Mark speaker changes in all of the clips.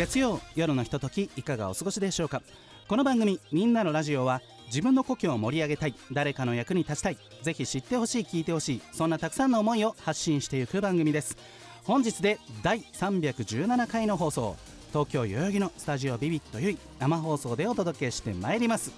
Speaker 1: 月曜夜のひとときいかがお過ごしでしょうか？この番組「みんなのラジオは」自分の故郷を盛り上げたい誰かの役に立ちたいぜひ知ってほしい聞いてほしいそんなたくさんの思いを発信していく番組です。本日で第317回の放送東京代々木のスタジオビビットゆい生放送でお届けしてまいります。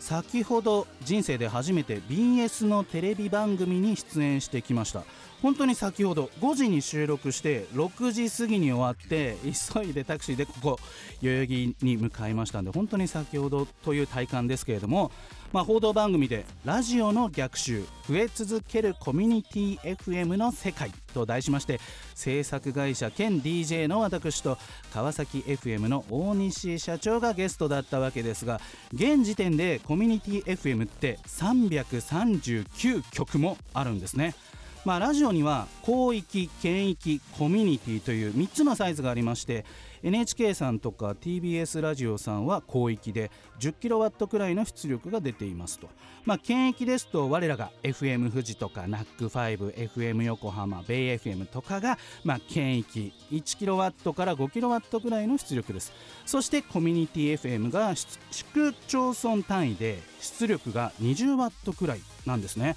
Speaker 1: 先ほど人生で初めて BS のテレビ番組に出演してきました。本当に先ほど5時に収録して6時過ぎに終わって急いでタクシーでここ代々木に向かいましたんで本当に先ほどという体感ですけれども、まあ、報道番組でラジオの逆襲増え続けるコミュニティ FM の世界と題しまして制作会社兼 DJ の私と川崎 FM の大西社長がゲストだったわけですが現時点でコミュニティ FM って339曲もあるんですね。まあ、ラジオには広域、県域、コミュニティという3つのサイズがありまして NHK さんとか TBS ラジオさんは広域で 10kW くらいの出力が出ていますと、まあ、県域ですと我らが FM 富士とか NAC5、FM 横浜、ベイ FM とかが、まあ、県域 1kW から 5kW くらいの出力です。そしてコミュニティ FM が市区町村単位で出力が 20W くらいなんですね。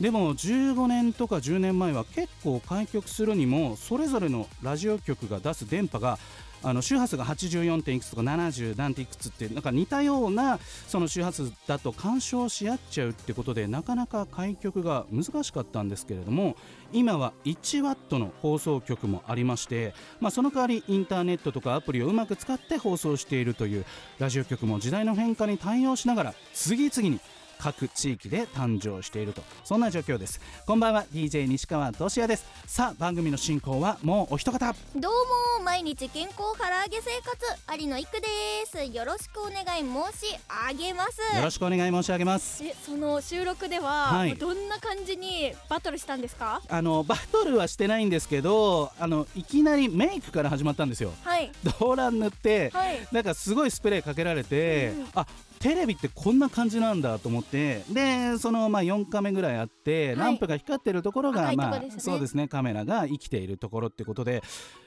Speaker 1: でも15年とか10年前は結構開局するにもそれぞれのラジオ局が出す電波があの周波数が84点いくつとか70何点いくつってなんか似たようなその周波数だと干渉し合っちゃうってことでなかなか開局が難しかったんですけれども今は1ワットの放送局もありまして、まあ、その代わりインターネットとかアプリをうまく使って放送しているというラジオ局も時代の変化に対応しながら次々に各地域で誕生していると。そんな状況です。こんばんは。DJ 西川俊也です。さあ番組の進行はもうお一方。
Speaker 2: どうも毎日健康唐揚げ生活。有野育です。よろしくお願い申し上げます。
Speaker 1: よろしくお願い申し上げます。
Speaker 2: えその収録では、
Speaker 1: はい。
Speaker 2: どんな感じにバトルしたんですか？
Speaker 1: あのバトルはしてないんですけどあのいきなりメイクから始まったんですよ。
Speaker 2: はい。
Speaker 1: 動乱塗って、
Speaker 2: はい。
Speaker 1: なんかすごいスプレーかけられて、
Speaker 2: うん。
Speaker 1: あテレビってこんな感じなんだと思ってでそのまあ4カメぐらいあって、
Speaker 2: はい。
Speaker 1: ランプが光ってるところが、まあそうですねカメラが生きているところってことで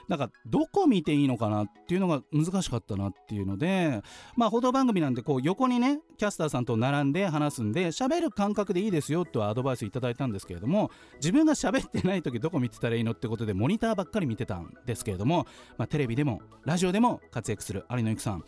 Speaker 1: なんかどこ見ていいのかなっていうのが難しかったなっていうのでまあ報道番組なんでこう横にねキャスターさんと並んで話すんで喋る感覚でいいですよとはアドバイスいただいたんですけれども自分が喋ってない時どこ見てたらいいのってことでモニターばっかり見てたんですけれども、まあ、テレビでもラジオでも活躍する有野由紀さん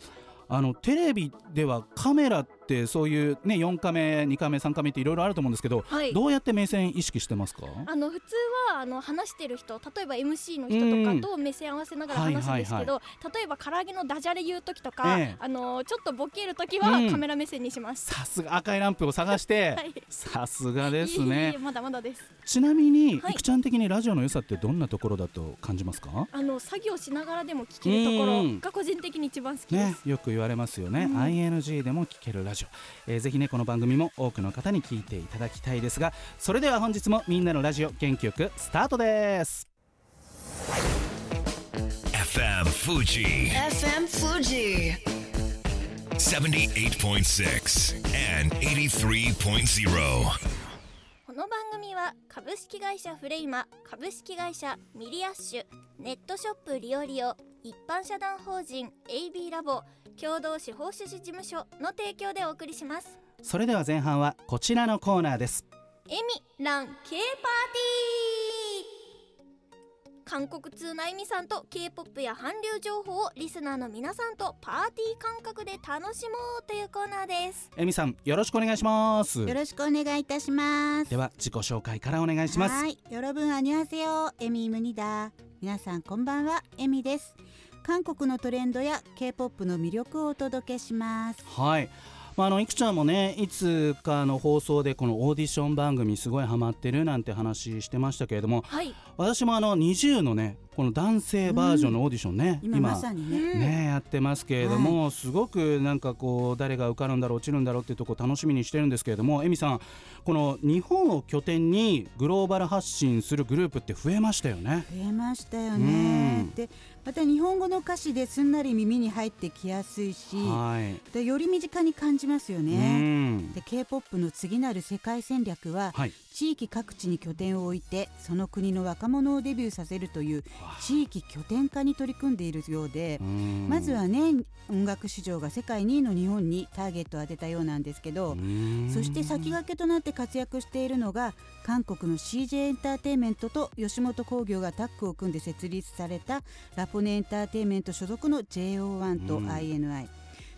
Speaker 1: あのテレビではカメラってそういうね4カメ2カメ3カメっていろいろあると思うんですけど、
Speaker 2: はい。
Speaker 1: どうやって目線意識してますか？
Speaker 2: あの普通はあの話してる人例えば MC の人とかと目線合わせながら話すんですけど、例えば唐揚げのダジャレ言う時とか、
Speaker 1: ええ。
Speaker 2: あのちょっとボケる時は
Speaker 1: うん。
Speaker 2: カメラ目線にします、
Speaker 1: さすが赤いランプを探して、
Speaker 2: はい。
Speaker 1: さすがですね。
Speaker 2: えまだまだです。
Speaker 1: ちなみに、
Speaker 2: はい。
Speaker 1: いくちゃん的にラジオの良さってどんなところだと感じますか？
Speaker 2: あの作業しながらでも聞けるところが個人的に一番好きで
Speaker 1: ね
Speaker 2: す、、
Speaker 1: よく言われますよね、
Speaker 2: うん。
Speaker 1: ING でも聞けるラジオ、えーぜひねこの番組も多くの方に聞いていただきたいですがそれでは本日もみんなのラジオ元気よくスタートです。
Speaker 3: FM Fuji
Speaker 4: FM Fuji.
Speaker 3: 78.6 and 83.0.
Speaker 2: この番組は株式会社フレイマ株式会社ミリアッシュネットショップリオリオ一般社団法人 AB ラボ共同司法書士事務所の提供でお送りします
Speaker 1: それでは前半はこちらのコーナーです
Speaker 2: エミラン K パーティー韓国通なエミさんと K-POP や韓流情報をリスナーの皆さんとパーティー感覚で楽しもうというコーナーです
Speaker 1: えみさんよろしくお願いします
Speaker 4: よろしくお願いいたします
Speaker 1: では自己紹介からお願いします
Speaker 4: はい、여러분 안녕하세요。エミムニダ。皆さんこんばんは、エミです。 韓国のトレンドや K-POP の魅力をお届けします。
Speaker 1: はい。まあ、あのいくちゃんもねいつかの放送でこのオーディション番組すごいハマってるなんて話してましたけれども
Speaker 2: はい。
Speaker 1: 私もあの20のねこの男性バージョンのオーディションね、
Speaker 4: 今まさにね。
Speaker 2: うん
Speaker 1: ねやってますけれども、すごくなんかこう誰が受かるんだろう落ちるんだろうっていうところ楽しみにしてるんですけれどもエミさんこの日本を拠点にグローバル発信するグループって増えましたよね。
Speaker 4: 増えましたよ
Speaker 1: う
Speaker 4: ね
Speaker 1: ん。
Speaker 4: でまた日本語の歌詞ですんなり耳に入ってきやすいし
Speaker 1: はい、
Speaker 4: でより身近に感じますよ
Speaker 1: う
Speaker 4: ね
Speaker 1: ん。
Speaker 4: で K-POP の次なる世界戦略は
Speaker 1: はい、
Speaker 4: 地域各地に拠点を置いてその国の若者をデビューさせるという地域拠点化に取り組んでいるようで
Speaker 1: うん。
Speaker 4: まずはね音楽市場が世界2位の日本にターゲットを当てたようなんですけど
Speaker 1: うん。
Speaker 4: そして先駆けとなって活躍しているのが韓国の CJ エンターテインメントと吉本興業がタッグを組んで設立されたラポネエンターテインメント所属の JO1 と
Speaker 1: うん。
Speaker 4: INI、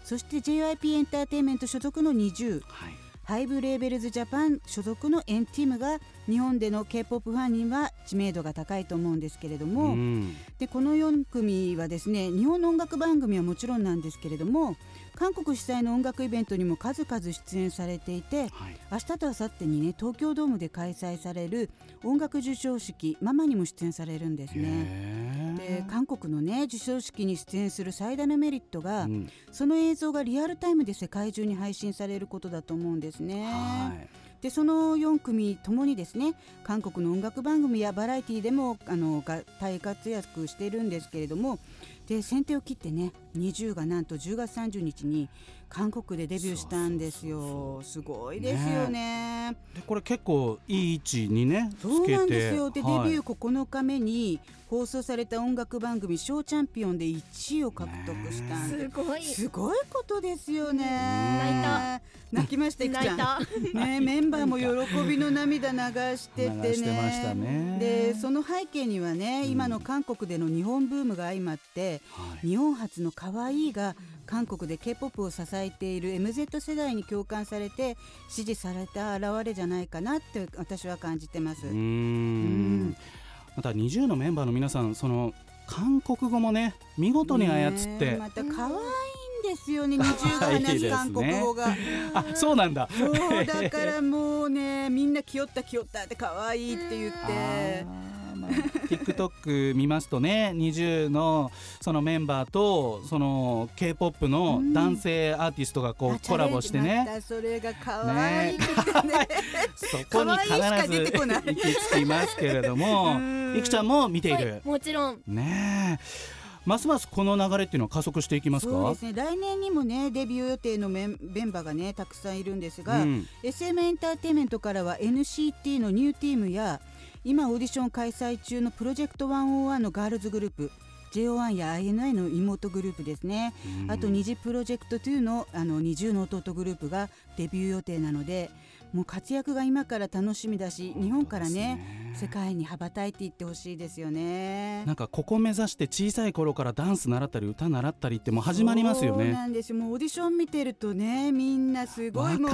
Speaker 4: そして JYP エンターテインメント所属の NiziU
Speaker 1: はい
Speaker 4: ハイブレーベルズジャパン所属のエンティムが日本での K-POP ファンには知名度が高いと思うんですけれども、
Speaker 1: うん。
Speaker 4: でこの4組はですね日本の音楽番組はもちろんなんですけれども韓国主催の音楽イベントにも数々出演されていて
Speaker 1: はい。
Speaker 4: 明日と明後日にね東京ドームで開催される音楽授賞式ママにも出演されるんですね。で韓国のね授賞式に出演する最大のメリットが、
Speaker 1: うん。
Speaker 4: その映像がリアルタイムで世界中に配信されることだと思うんですね。
Speaker 1: はい
Speaker 4: でその4組ともにですね韓国の音楽番組やバラエティでもあのが大活躍しているんですけれどもで先手を切ってね20がなんと10月30日に韓国でデビューしたんですよ。すごいですよね。
Speaker 1: でこれ結構いい位置にねつけて
Speaker 4: そうなんですよ。で、
Speaker 1: はい
Speaker 4: デビュー9日目に放送された音楽番組「ショーチャンピオン」で1位を獲得したんです。
Speaker 2: すごい。
Speaker 4: すごいことですよね。
Speaker 2: 泣いた。
Speaker 4: 泣きましたいくちゃん。
Speaker 2: 泣いた。
Speaker 4: ね、メンバーも喜びの涙流しててね。
Speaker 1: 流してましたね。
Speaker 4: でその背景にはね、
Speaker 1: うん
Speaker 4: 今の韓国での日本ブームが相まって
Speaker 1: はい。
Speaker 4: 日本初の可愛いが韓国で k p o p を支えている MZ 世代に共感されて支持された表れじゃないかなって私は感じてます。
Speaker 1: また20のメンバーの皆さんその韓国語もね見事に操って、
Speaker 4: また可愛いんですよね、
Speaker 1: 可
Speaker 4: 20が話す韓国語が。
Speaker 1: あそうなんだ。
Speaker 4: そうだからもうねみんな気負った気負ったって可愛いって言って。
Speaker 1: まあ TikTok 見ますとね20のそのメンバーとその K-POP の男性アーティストがこ
Speaker 4: あ
Speaker 1: うコラボして
Speaker 4: ま
Speaker 1: ね。
Speaker 4: たそれが可愛くてね
Speaker 1: そこに必
Speaker 4: 可愛いしか出
Speaker 1: ず
Speaker 4: てこない
Speaker 1: 行き着きますけれども
Speaker 4: うん
Speaker 1: いくちゃんも見ている、
Speaker 2: はいもちろん。
Speaker 1: ね。えますますこの流れっていうのは加速していきますか？
Speaker 4: そうですね。来年にもねデビュー予定のメンメンバーがねたくさんいるんですが、
Speaker 1: うん。
Speaker 4: SM エンターテインメントからは NCT のニューティームや今オーディション開催中のプロジェクト101のガールズグループ JO1 や INI の妹グループですね、
Speaker 1: うん。
Speaker 4: あと二次プロジェクト2のあの二重の弟グループがデビュー予定なのでもう活躍が今から楽しみだし日本からね世界に羽ばたいていってほしいですよね。
Speaker 1: なんかここ目指して小さい頃からダンス習ったり歌習ったりってもう始まりますよ
Speaker 4: そう
Speaker 1: ね
Speaker 4: なんです。よもうオーディション見てるとねみんなすごいもう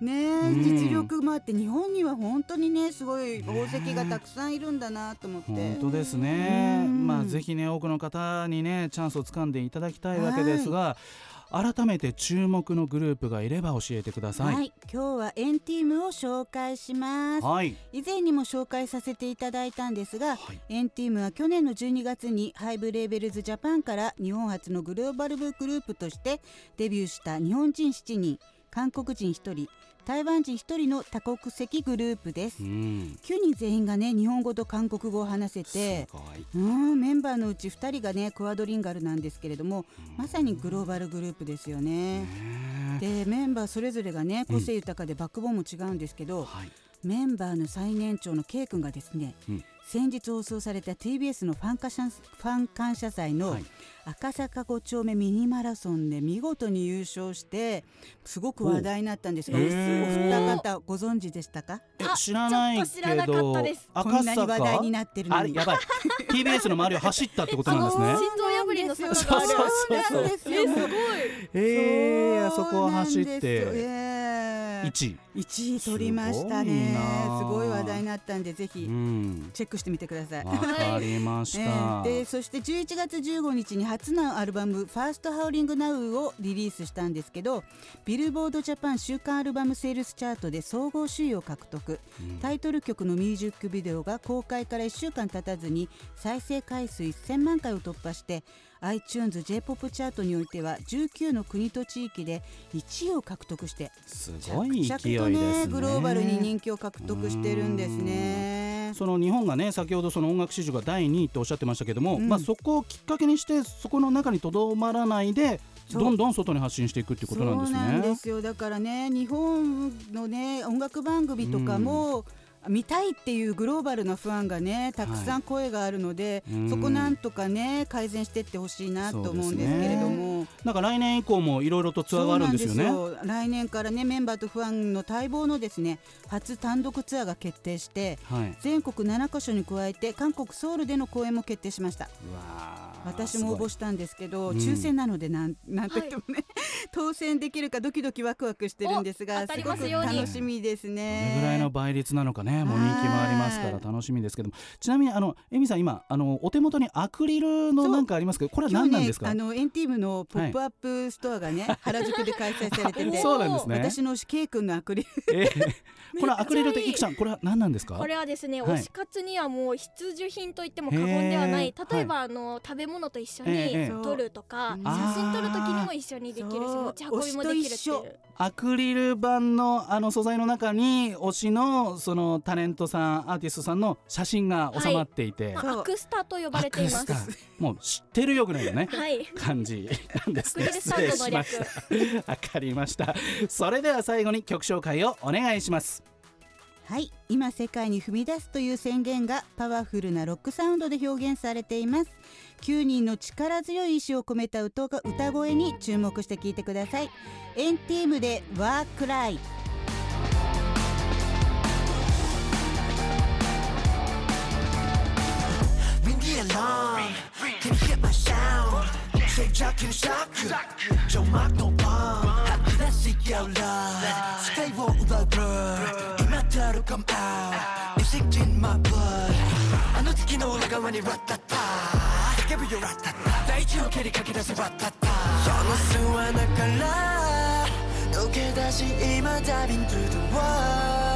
Speaker 4: ね
Speaker 1: うん。
Speaker 4: 実力もあって日本には本当にねすごい宝石がたくさんいるんだなと思って。
Speaker 1: 本当ですね、
Speaker 4: うん。
Speaker 1: まあぜひね多くの方にねチャンスをつかんでいただきたいわけですが、改めて注目のグループがいれば教えてください。
Speaker 4: はい、今日はエンティームを紹介します。
Speaker 1: はい。
Speaker 4: 以前にも紹介させていただいたんですが、
Speaker 1: はい。
Speaker 4: エンティームは去年の12月にハイブレーベルズジャパンから日本初のグローバルグループとしてデビューした日本人7人韓国人1人台湾人1人の多国籍グループです。
Speaker 1: うん。
Speaker 4: 9人全員がね日本語と韓国語を話せてうんメンバーのうち2人がねクワドリンガルなんですけれどもまさにグローバルグループですよね。
Speaker 1: ね
Speaker 4: でメンバーそれぞれがね個性豊かでバックボーンも違うんですけど、
Speaker 1: はい。
Speaker 4: メンバーの最年長の K 君がですね、
Speaker 1: うん
Speaker 4: 先日放送された TBS のファン感謝ファン感謝祭の
Speaker 1: はい。
Speaker 4: 赤坂5丁目ミニマラソンで見事に優勝してすごく話題になったんですがお二方ご存知でしたか？
Speaker 1: 知らない
Speaker 2: 知らな
Speaker 1: けど
Speaker 2: かったです。
Speaker 4: こんなに話題になってるのに。
Speaker 1: やばい。TBS の周りを走ったってことなんですね。
Speaker 2: 心臓破りの坂
Speaker 1: そう
Speaker 2: がある
Speaker 1: そうそう
Speaker 4: そう。なんですよ。
Speaker 2: えすごい
Speaker 1: えー、あそこを走っ
Speaker 4: そうなんですよ。
Speaker 1: て
Speaker 4: えね
Speaker 1: 1位。
Speaker 4: 1位取りましたね。
Speaker 1: すごい
Speaker 4: 話題になったんでぜひ
Speaker 1: うん。
Speaker 4: チェックしてみてください。
Speaker 1: わかりまし
Speaker 4: え
Speaker 1: た、
Speaker 4: ーでそして11月15日に初のアルバム「ファーストハウリングナウをリリースしたんですけどビルボードジャパン週間アルバムセールスチャートで総合首位を獲得、
Speaker 1: うん。
Speaker 4: タイトル曲のミュージックビデオが公開から1週間経たずに再生回数1000万回を突破して iTunes j p o p チャートにおいては19の国と地域で1位を獲得して
Speaker 1: すごい勢いですね。
Speaker 4: ねグローバルに人気を獲得してるんですね。
Speaker 1: その日本がね先ほどその音楽市場が第2位っておっしゃってましたけども、
Speaker 4: うん。
Speaker 1: まあそこをきっかけにしてそこの中にとどまらないでどんどん外に発信していくっていうことなんですね。
Speaker 4: そうなんですよ。だからね日本のね音楽番組とかも、見たいっていうグローバルなファンがねたくさん声があるので、
Speaker 1: うん。
Speaker 4: そこなんとかね改善していってほしいなと思うんですけれども。
Speaker 1: なんか来年以降もいろいろとツアーがあるんですよね。
Speaker 4: 来年からねメンバーとファンの待望のですね初単独ツアーが決定して
Speaker 1: はい。
Speaker 4: 全国7カ所に加えて韓国ソウルでの公演も決定しました。私も応募
Speaker 1: す
Speaker 4: したんですけど、
Speaker 1: うん
Speaker 4: 抽選なのでなんなんといってもね、当選できるかドキドキワクワクしてるんですがすごく楽しみですね。
Speaker 1: どれぐらいの倍率なのかねもう人気もありますから
Speaker 4: はい。
Speaker 1: 楽しみですけども。ちなみにあのエミさん今あのお手元にアクリルのなんかありますけどこれは何なんですか？
Speaker 4: あの &TEAM のポップアップストアがね、原宿で開催されてて。
Speaker 1: そうなんですね。
Speaker 4: 私の推し K 君のアクリル。
Speaker 1: えー これアクリルっていくちゃんこれは何なんですか？
Speaker 2: これはですね、
Speaker 1: はい。
Speaker 2: 推し活にはもう必需品と言っても過言ではない例えば、あの食べ物と一緒
Speaker 1: ええええ。
Speaker 2: に撮るとか、
Speaker 4: う。ん
Speaker 2: 写真撮る時にも一緒にできるし持ち運びもできる
Speaker 1: アクリル板のあの素材の中に推しのそのタレントさんアーティストさんの写真が収まっていて、
Speaker 2: まあ、
Speaker 4: そう。
Speaker 2: アクスタと呼ばれています。
Speaker 1: もう知ってるよぐらいのね
Speaker 2: はい。
Speaker 1: 感じなんですね。
Speaker 2: アクリルスタンドの
Speaker 1: 失礼しました。わかりました。それでは最後に曲紹介をお願いします。
Speaker 4: はい。今世界に踏み出すという宣言がパワフルなロックサウンドで表現されています。9人の力強い意志を込めた歌が歌声に注目して聴いてください。エンティームでワークライ
Speaker 5: Ring the alarm Can you hear my sound? 세작기는 샤크 정막 높아 하늘에서 열라 Sky will overburn 이마트로 come out Music in my blood I know 듣기 올라가 when it ratata Give you ratata 다이치로 캐리 가기라서 ratata 영어 수 하나 갈라 너게 다시 이만 diving through the world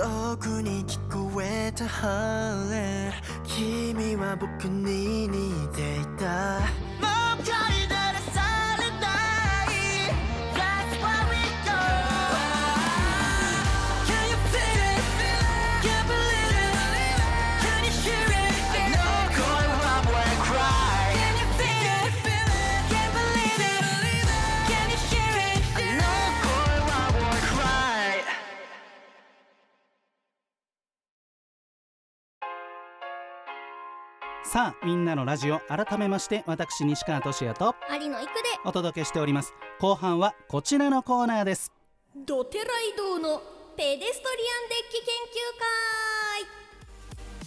Speaker 5: 遠くに聞こえたハーレ君は僕に似ていた。さ
Speaker 1: あみんなのラジオ改めまして私西川俊也と
Speaker 2: 有野育で。
Speaker 1: お届けしております。後半はこちらのコーナーです。
Speaker 2: ドテライドのペデストリアンデッキ研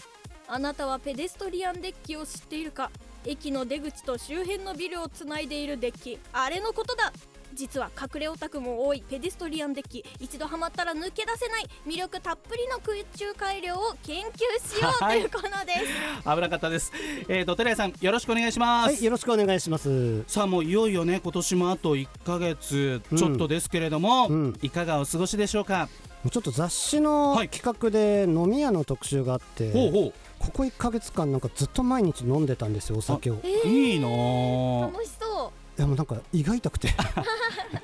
Speaker 2: 究会。あなたはペデストリアンデッキを知っているか？駅の出口と周辺のビルをつないでいるデッキあれのことだ実は隠れオタクも多いペデストリアンデッキ一度ハマったら抜け出せない魅力たっぷりの空中改良を研究しようと
Speaker 1: はい
Speaker 2: いうことです、
Speaker 1: 危なかったです。えーと寺谷さんよろしくお願いします、
Speaker 6: はい、よろしくお願いします。
Speaker 1: さあもういよいよね今年もあと1ヶ月ちょっとですけれども、
Speaker 6: うん。
Speaker 1: いかがお過ごしでしょうか、
Speaker 6: ちょっと雑誌の
Speaker 1: はい
Speaker 6: 企画で飲み屋の特集があって、
Speaker 1: ほうほ
Speaker 6: ここ1ヶ月間なんかずっと毎日飲んでたんですよお酒を。
Speaker 1: ういいなあ。
Speaker 2: 楽しそう
Speaker 6: いやもうなんか胃が痛くて。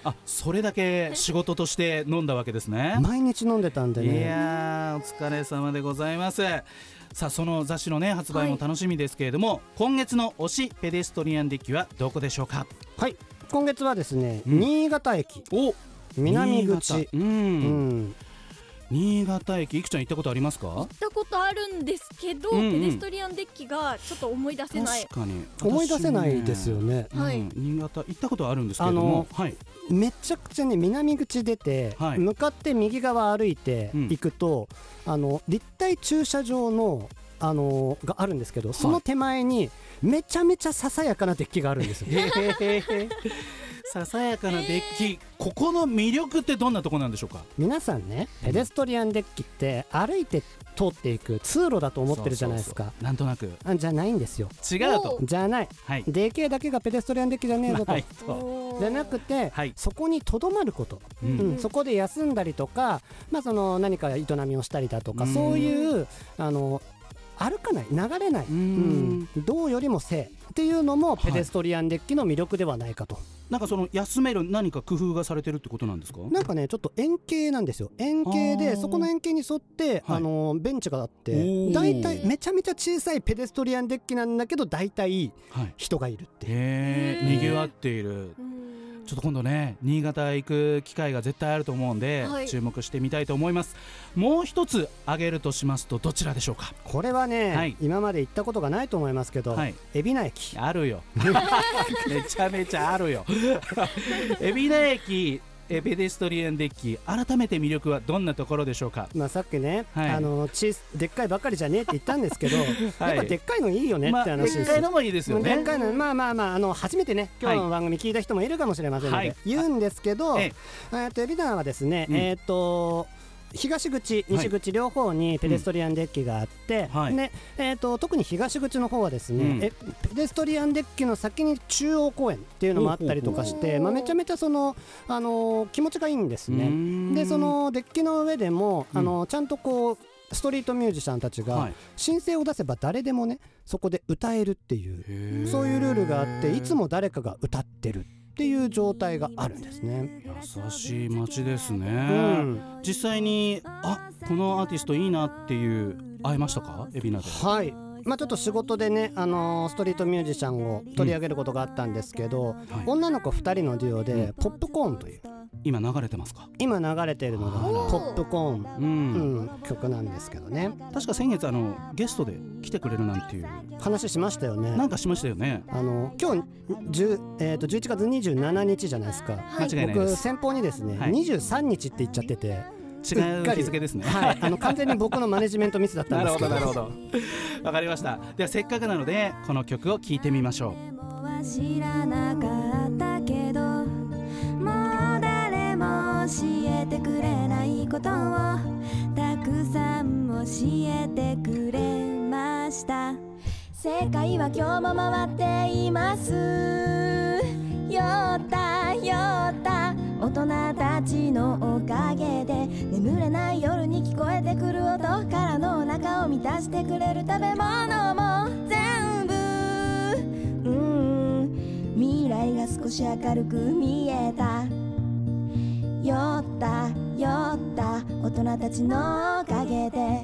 Speaker 1: あそれだけ仕事として飲んだわけですね。
Speaker 6: 毎日飲んでたんで
Speaker 1: い
Speaker 6: ね。
Speaker 1: やーお疲れ様でございます。さあその雑誌のね発売も楽しみですけれども、今月の推しペデストリアンデッキはどこでしょうか？
Speaker 6: はい、今月はですね、
Speaker 1: うん。
Speaker 6: 新潟駅。
Speaker 1: お
Speaker 6: 南口。
Speaker 1: うん、
Speaker 6: うん、
Speaker 1: 新潟駅いくちゃん行ったことありますか？
Speaker 2: 行ったことあるんですけど、
Speaker 1: うんうん。
Speaker 2: ペデストリアンデッキがちょっと思い出せない。
Speaker 1: 確かに。
Speaker 6: 思い出せないですよね。
Speaker 2: はい。
Speaker 1: うん新潟行ったことあるんですけれども。はい
Speaker 6: めちゃくちゃね南口出て、
Speaker 1: はい。
Speaker 6: 向かって右側歩いて
Speaker 1: うん。
Speaker 6: 行くと、あの立体駐車場のあのがあるんですけど、その手前にめちゃめちゃささやかなデッキがあるんですよ。
Speaker 1: ささやかなデッキ、ここの魅力ってどんなとこなんでしょうか？
Speaker 6: 皆さんねペデストリアンデッキって歩いて通っていく通路だと思ってるじゃないですか。
Speaker 1: そうそうそう。なんとなく。
Speaker 6: あじゃないんですよ。
Speaker 1: 違うと。
Speaker 2: お
Speaker 6: じゃない。
Speaker 1: はい。
Speaker 6: でけえだけがペデストリアンデッキじゃねえぞと、
Speaker 1: ないと。
Speaker 2: おー。
Speaker 6: じゃなくて、
Speaker 1: はい。
Speaker 6: そこにとどまること、
Speaker 1: う
Speaker 6: うんん。そこで休んだりとか、まあ、その何か営みをしたりだとか、
Speaker 1: うん。
Speaker 6: そういうあの歩かない流れない、
Speaker 1: う
Speaker 6: うん。よりも静っていうのも
Speaker 1: はい。
Speaker 6: ペデストリアンデッキの魅力ではないかと、
Speaker 1: なんかその休める何か工夫がされてるってことなんですか？
Speaker 6: なんかねちょっと円形なんですよ。円形でそこの円形に沿って、
Speaker 1: はい。
Speaker 6: あのベンチがあっ
Speaker 1: お
Speaker 6: て
Speaker 1: ー。
Speaker 6: 大体めちゃめちゃ小さいペデストリアンデッキなんだけど大体
Speaker 1: はい。
Speaker 6: 人がいるっていう。
Speaker 2: へ
Speaker 1: えにぎわっている。
Speaker 2: うん
Speaker 1: ちょっと今度ね新潟行く機会が絶対あると思うんで、
Speaker 2: はい。
Speaker 1: 注目してみたいと思います。もう一つ挙げるとしますとどちらでしょうか？
Speaker 6: これはね、
Speaker 1: はい。
Speaker 6: 今まで行ったことがないと思いますけど、
Speaker 1: はい。
Speaker 6: 海老名駅。
Speaker 1: あるよ。めちゃめちゃあるよ。海老名駅えペデストリアンデッキ改めて魅力はどんなところでしょうか？
Speaker 6: まあ、さっきね、
Speaker 1: はい。
Speaker 6: あの小さでっかいばっかりじゃねえって言ったんですけど、
Speaker 1: はい。
Speaker 6: やっぱでっかいのいいよねって
Speaker 1: まあ
Speaker 6: 話です。よ。
Speaker 1: でっかいのもいいですよね。
Speaker 6: でっかいのまあまあまああの初めてね今日の番組聞いた人もいるかもしれませんので、
Speaker 1: はい。
Speaker 6: 言うんですけど、
Speaker 1: え
Speaker 6: え。ー、と海老名はですね、
Speaker 1: うん。
Speaker 6: えっ、と東口西口両方にペデストリアンデッキがあって、
Speaker 1: はい。
Speaker 6: でえー、と特に東口の方はですね、
Speaker 1: うん。
Speaker 6: えペデストリアンデッキの先に中央公園っていうのもあったりとかして、まあ、めちゃめちゃその、あのー気持ちがいいんですね。
Speaker 1: ん。
Speaker 6: でそのデッキの上でも、
Speaker 1: うん。
Speaker 6: あのちゃんとこうストリートミュージシャンたちが
Speaker 1: はい。
Speaker 6: 申請を出せば誰でもねそこで歌えるっていうそういうルールがあっていつも誰かが歌ってるっていう状態があるんですね。
Speaker 1: 優しい街ですね、
Speaker 6: うん。
Speaker 1: 実際にあこのアーティストいいなっていう会えましたか？海老名で。
Speaker 6: はいまあ、ちょっと仕事でね、あのーストリートミュージシャンを取り上げることがあったんですけど、
Speaker 1: はい。
Speaker 6: 女の子2人のデュオで、
Speaker 1: うん。
Speaker 6: ポップコーンという。
Speaker 1: 今流れてますか？
Speaker 6: 今流れているのがポップコーン、
Speaker 1: うん、
Speaker 6: うん、曲なんですけどね。
Speaker 1: 確か先月あのゲストで来てくれるなんていう。
Speaker 6: 話しましたよね。
Speaker 1: なんかしましたよね。
Speaker 6: あの今日10、えー、と11月27日じゃないですか、
Speaker 1: 間違い
Speaker 6: 僕先方にですね、
Speaker 1: はい。
Speaker 6: 23日って言っちゃってて
Speaker 1: 違う日付ですね。
Speaker 6: はい、あの完全に僕のマネジメントミスだったん
Speaker 1: なる
Speaker 6: ですけど。
Speaker 1: ほどなるほど。わかりました。ではせっかくなのでこの曲を聴いてみましょう。
Speaker 7: は知らなかったけどもう誰も教えてくれないことをたくさん教えてくれました。世界は今日も回っています。よったよった大人たちのおかげで眠れない夜に聞こえてくる音からのお腹を満たしてくれる食べ物も全部。うん。未来が少し明るく見えた。酔った酔った。大人たちのおかげで。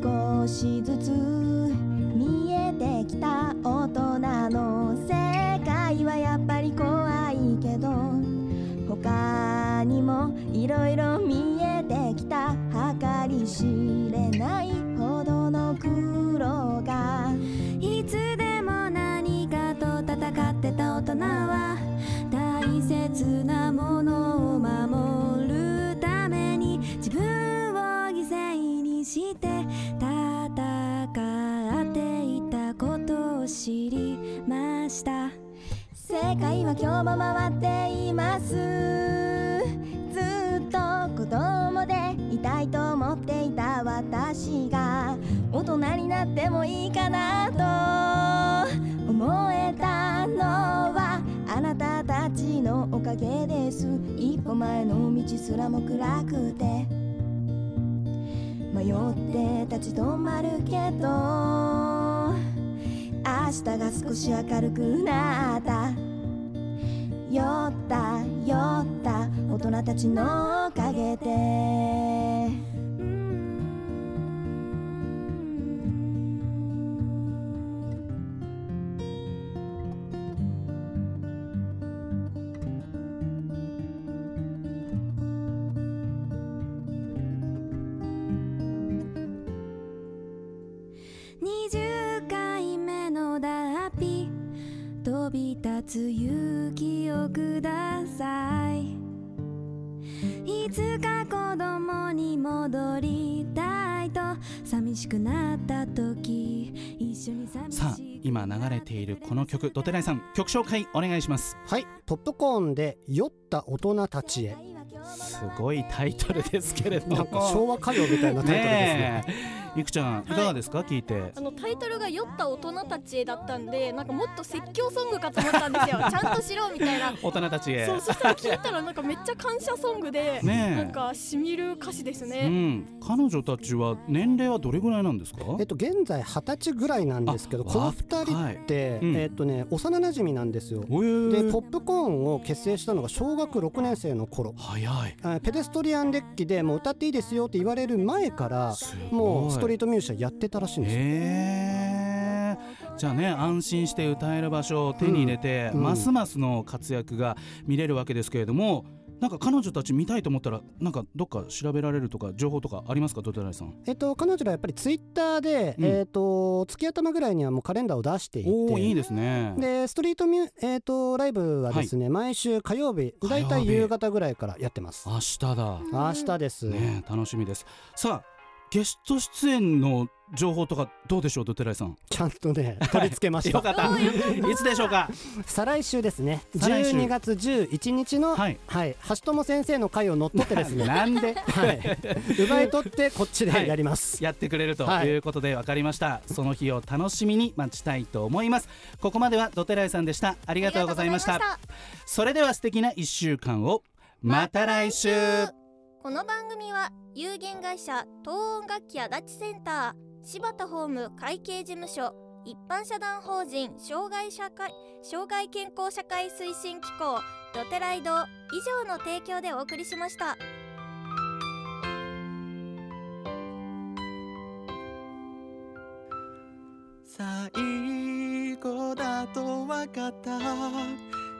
Speaker 7: 少しずつ見えてきた大人の世界はやっぱり怖い他にもいろいろ見えてきた計り知れないほどの苦労がいつでも何かと戦ってた大人は大切なものを守るために自分を犠牲にして戦っていたことを知りました。世界は今日も回っています。ずっと子供でいたいと思っていた私が大人になってもいいかなと。思えたのはあなたたちのおかげです。一歩前の道すらも暗くて。迷って立ち止まるけど。日が少し明るくなった。酔った酔った大人たちのおかげで。
Speaker 1: 今流れているこの曲ドテライさん曲紹介お願いします。
Speaker 6: はいポップコーンで酔った大人たちへ。
Speaker 1: すごいタイトルですけれど。も
Speaker 6: 昭和歌謡みたいなタイトルですね。
Speaker 1: いくちゃんい。かがですか、聞いて。
Speaker 2: あのタイトルが酔った大人たちへだったんでなんかもっと説教ソングかと思ったんですよ。ちゃんとしろみたいな。
Speaker 1: 大人たちへ。
Speaker 2: そうそしたら聞いたらなんかめっちゃ感謝ソングで、なんかしみる歌詞です
Speaker 1: う
Speaker 2: ね、
Speaker 1: ん、彼女たちは年齢はどれぐらいなんですか？
Speaker 6: えっと現在二十歳ぐらいなんですけど
Speaker 1: あ
Speaker 6: この二人って、
Speaker 1: うん。
Speaker 6: えっとね幼馴染なんですよ。でポップコーンを結成したのが小学6年生の頃。
Speaker 1: 早い。
Speaker 6: あペデストリアンデッキでもう歌っていいですよって言われる前からもうストリートミュージシャンやってたらしいんですよ。
Speaker 1: へえじゃあね安心して歌える場所を手に入れて、
Speaker 6: うん。
Speaker 1: ますますの活躍が見れるわけですけれどもなんか彼女たち見たいと思ったらなんかどっか調べられるとか情報とかありますかドテライさん？
Speaker 6: えっと彼女らやっぱりツイッターで、
Speaker 1: うん。
Speaker 6: えっと月頭ぐらいにはもうカレンダーを出していて。
Speaker 1: おおいいですね。
Speaker 6: でストリートミュ、えー、とライブはですね、毎週火曜日だいたい夕方ぐらいからやってます。
Speaker 1: 明日だ。
Speaker 6: 明日です、
Speaker 1: ねえ楽しみです。さあゲスト出演の情報とかどうでしょうドテライさん？
Speaker 6: ちゃんとね取り付けまし
Speaker 1: よ
Speaker 6: た
Speaker 1: かった。いつでしょうか？
Speaker 6: 再来週ですね。
Speaker 1: 再来週。
Speaker 6: 12月11日の、
Speaker 1: はい。
Speaker 6: はい、橋友先生の会を乗っ取ってですね。
Speaker 1: なんで？
Speaker 6: はい、奪い取ってこっちでやります、
Speaker 1: やってくれると
Speaker 6: はい。
Speaker 1: いうことで分かりました、その日を楽しみに待ちたいと思います。ここまではドテライさんでした。ありがとうございました。それでは素敵な1週間を。また来週
Speaker 2: この番組は有限会社東音楽器足立センター柴田ホーム会計事務所一般社団法人障害社会障害健康社会推進機構ドテライド以上の提供でお送りしました。
Speaker 8: 最後だと分かった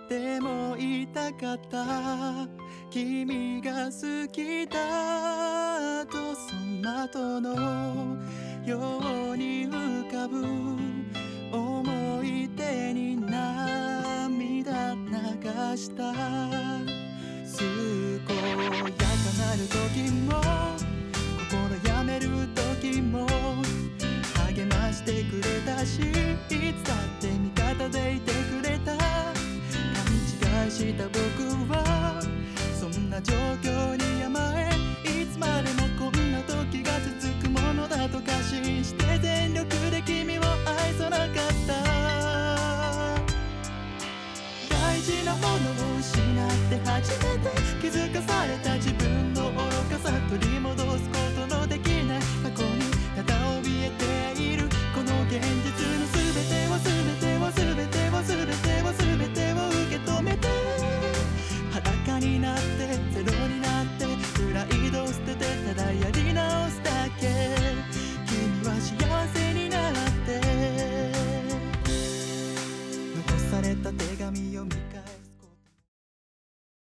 Speaker 8: でも言いたかった君が好きだとその後のように浮かぶ思い出に涙流した。健やかなる時も心やめる時も励ましてくれたしいつだって味方でいてくれた。勘違いした僕はそんな